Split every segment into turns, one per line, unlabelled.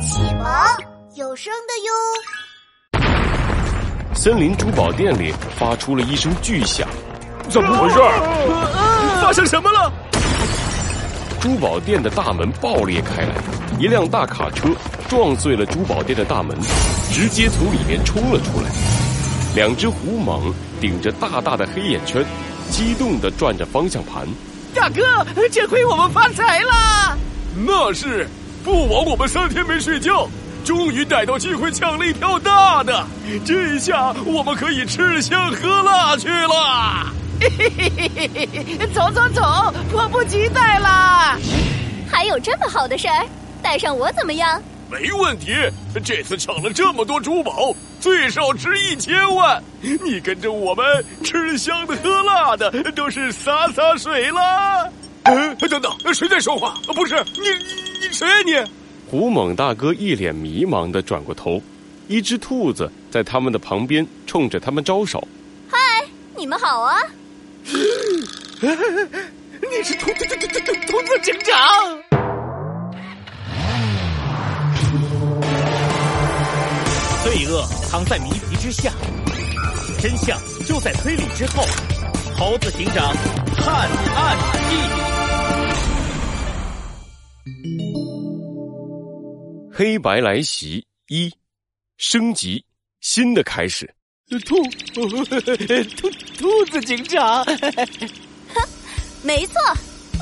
启蒙有声的
哟。森林珠宝店里发出了一声巨响，
怎么回事？发生什么了？
珠宝店的大门爆裂开来，一辆大卡车撞碎了珠宝店的大门，直接从里面冲了出来。两只虎蟒顶着大大的黑眼圈，激动地转着方向盘。
大哥，这回我们发财了！
那是，不枉我们三天没睡觉，终于逮到机会抢了一条大的。这一下我们可以吃香喝辣去了。嘿嘿
嘿嘿嘿，走走走，迫不及待啦！
还有这么好的事儿，带上我怎么样？
没问题，这次抢了这么多珠宝，最少值一千万。你跟着我们吃香的喝辣的，都是洒洒水了。嗯，等等，谁在说话？不是你，你谁啊你？
胡猛大哥一脸迷茫的转过头，一只兔子在他们的旁边冲着他们招手：“
嗨，你们好啊！”
你是兔兔兔兔兔兔子警长。
罪恶藏在谜题之下，真相就在推理之后。猴子警长探案
记：黑白来袭一升级，新的开始。
兔兔兔子警长，
哼，没错，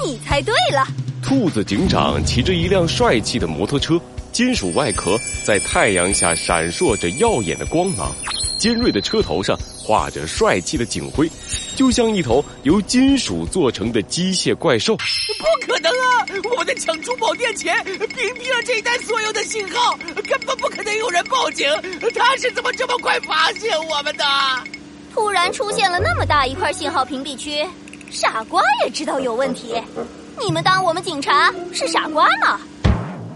你猜对了。
兔子警长骑着一辆帅气的摩托车，金属外壳在太阳下闪烁着耀眼的光芒，尖锐的车头上画着帅气的警徽，就像一头由金属做成的机械怪兽。
不可能啊！我们在抢珠宝店前屏蔽了这一带所有的信号，根本不可能有人报警。他是怎么这么快发现我们的？
突然出现了那么大一块信号屏蔽区，傻瓜也知道有问题。你们当我们警察是傻瓜吗？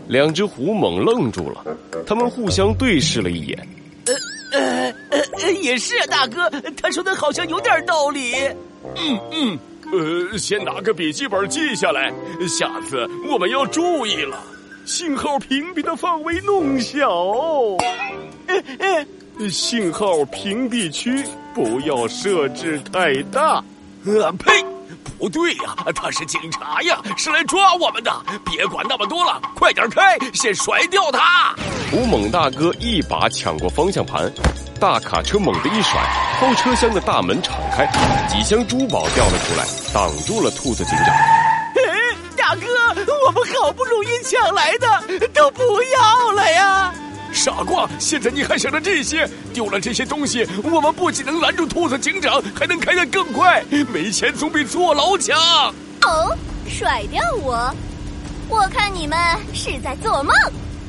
两只虎猛愣住了，他们互相对视了一眼。
呃呃呃，也是啊，大哥，他说的好像有点道理。
嗯嗯，呃，先拿个笔记本记下来，下次我们要注意了，信号屏蔽的范围弄小。呃呃，信号屏蔽区不要设置太大。
呃呸！不对呀，他是警察呀，是来抓我们的。别管那么多了，快点开，先甩掉他。
吴猛大哥一把抢过方向盘，大卡车猛地一甩，后车厢的大门敞开，几箱珠宝掉了出来，挡住了兔子警长。
大哥，我们好不容易抢来的，都不要了呀！
傻瓜，现在你还想着这些？丢了这些东西，我们不仅能拦住兔子警长，还能开得更快。没钱总比坐牢强。
哦，甩掉我？我看你们是在做梦。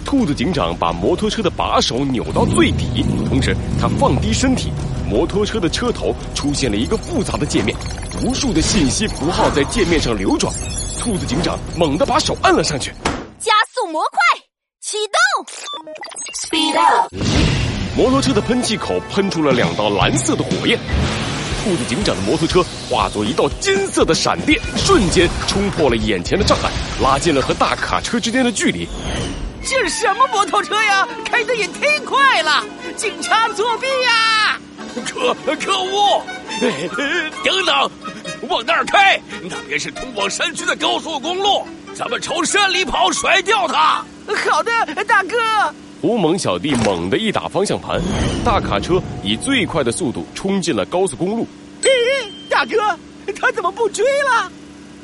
兔子警长把摩托车的把手扭到最底，同时他放低身体，摩托车的车头出现了一个复杂的界面，无数的信息符号在界面上流转。兔子警长猛地把手按了上去，
加速模块。启动，Speed up。
摩托车的喷气口喷出了两道蓝色的火焰，兔子警长的摩托车化作一道金色的闪电，瞬间冲破了眼前的障碍，拉近了和大卡车之间的距离。
这是什么摩托车呀？开的也忒快了！警察作弊呀！
可可恶！等等，往那儿开，那边是通往山区的高速公路，咱们朝山里跑，甩掉它。
好的，大哥。
胡猛小弟猛地一打方向盘，大卡车以最快的速度冲进了高速公路。
大哥，他怎么不追了？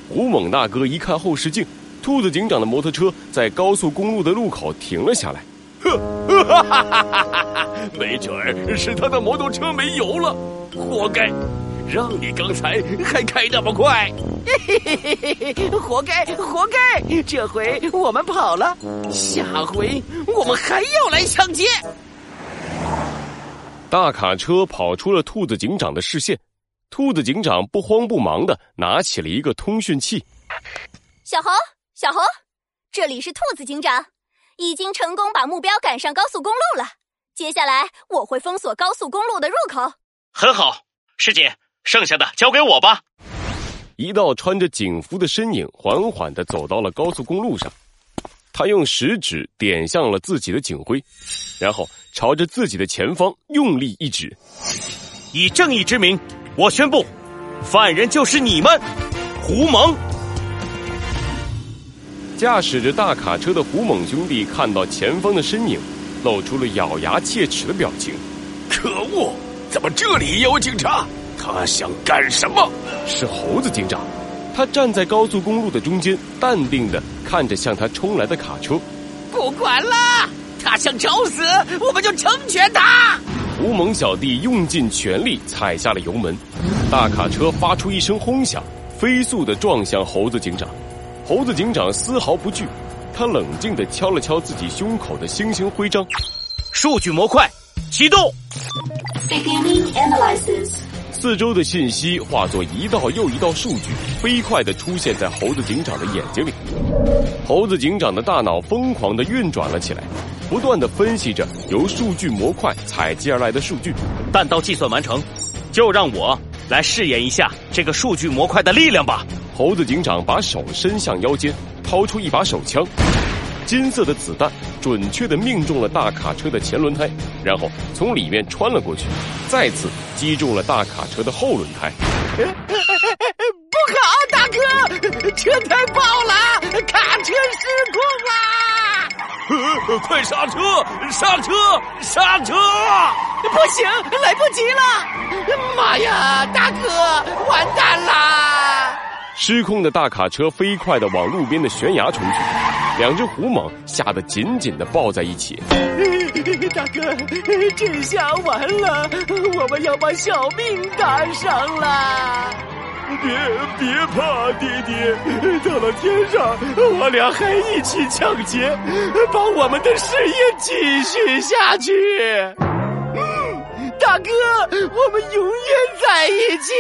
胡猛大哥一看后视镜，兔子警长的摩托车在高速公路的路口停了下来。
呵，哈哈哈哈哈！没准儿是他的摩托车没油了，活该。让你刚才还开那么快，嘿嘿嘿
嘿嘿，活该活该！这回我们跑了，下回我们还要来抢劫。
大卡车跑出了兔子警长的视线，兔子警长不慌不忙的拿起了一个通讯器。
小猴，小红，这里是兔子警长，已经成功把目标赶上高速公路了。接下来我会封锁高速公路的入口。
很好，师姐。剩下的交给我吧。
一道穿着警服的身影缓缓的走到了高速公路上，他用食指点向了自己的警徽，然后朝着自己的前方用力一指。
以正义之名，我宣布，犯人就是你们，胡蒙。
驾驶着大卡车的胡猛兄弟看到前方的身影，露出了咬牙切齿的表情。
可恶！怎么这里也有警察？他想干什么？
是猴子警长，他站在高速公路的中间，淡定的看着向他冲来的卡车。
不管了，他想找死，我们就成全他。
胡猛小弟用尽全力踩下了油门，大卡车发出一声轰响，飞速的撞向猴子警长。猴子警长丝毫不惧，他冷静的敲了敲自己胸口的星星徽章，
数据模块启动。
四周的信息化作一道又一道数据，飞快的出现在猴子警长的眼睛里。猴子警长的大脑疯狂的运转了起来，不断的分析着由数据模块采集而来的数据。
弹道计算完成，就让我来试验一下这个数据模块的力量吧。
猴子警长把手伸向腰间，掏出一把手枪，金色的子弹准确的命中了大卡车的前轮胎，然后从里面穿了过去，再次击中了大卡车的后轮胎。
不好，大哥，车胎爆了，卡车失控
啦！快刹车！刹车！刹车！
不行，来不及了！妈呀，大哥，完蛋啦！
失控的大卡车飞快的往路边的悬崖冲去，两只虎蟒吓得紧紧的抱在一起。
大哥，这下完了，我们要把小命搭上了。
别别怕，爹爹，到了天上，我俩还一起抢劫，把我们的事业继续下去。
大哥，我们永远在一起。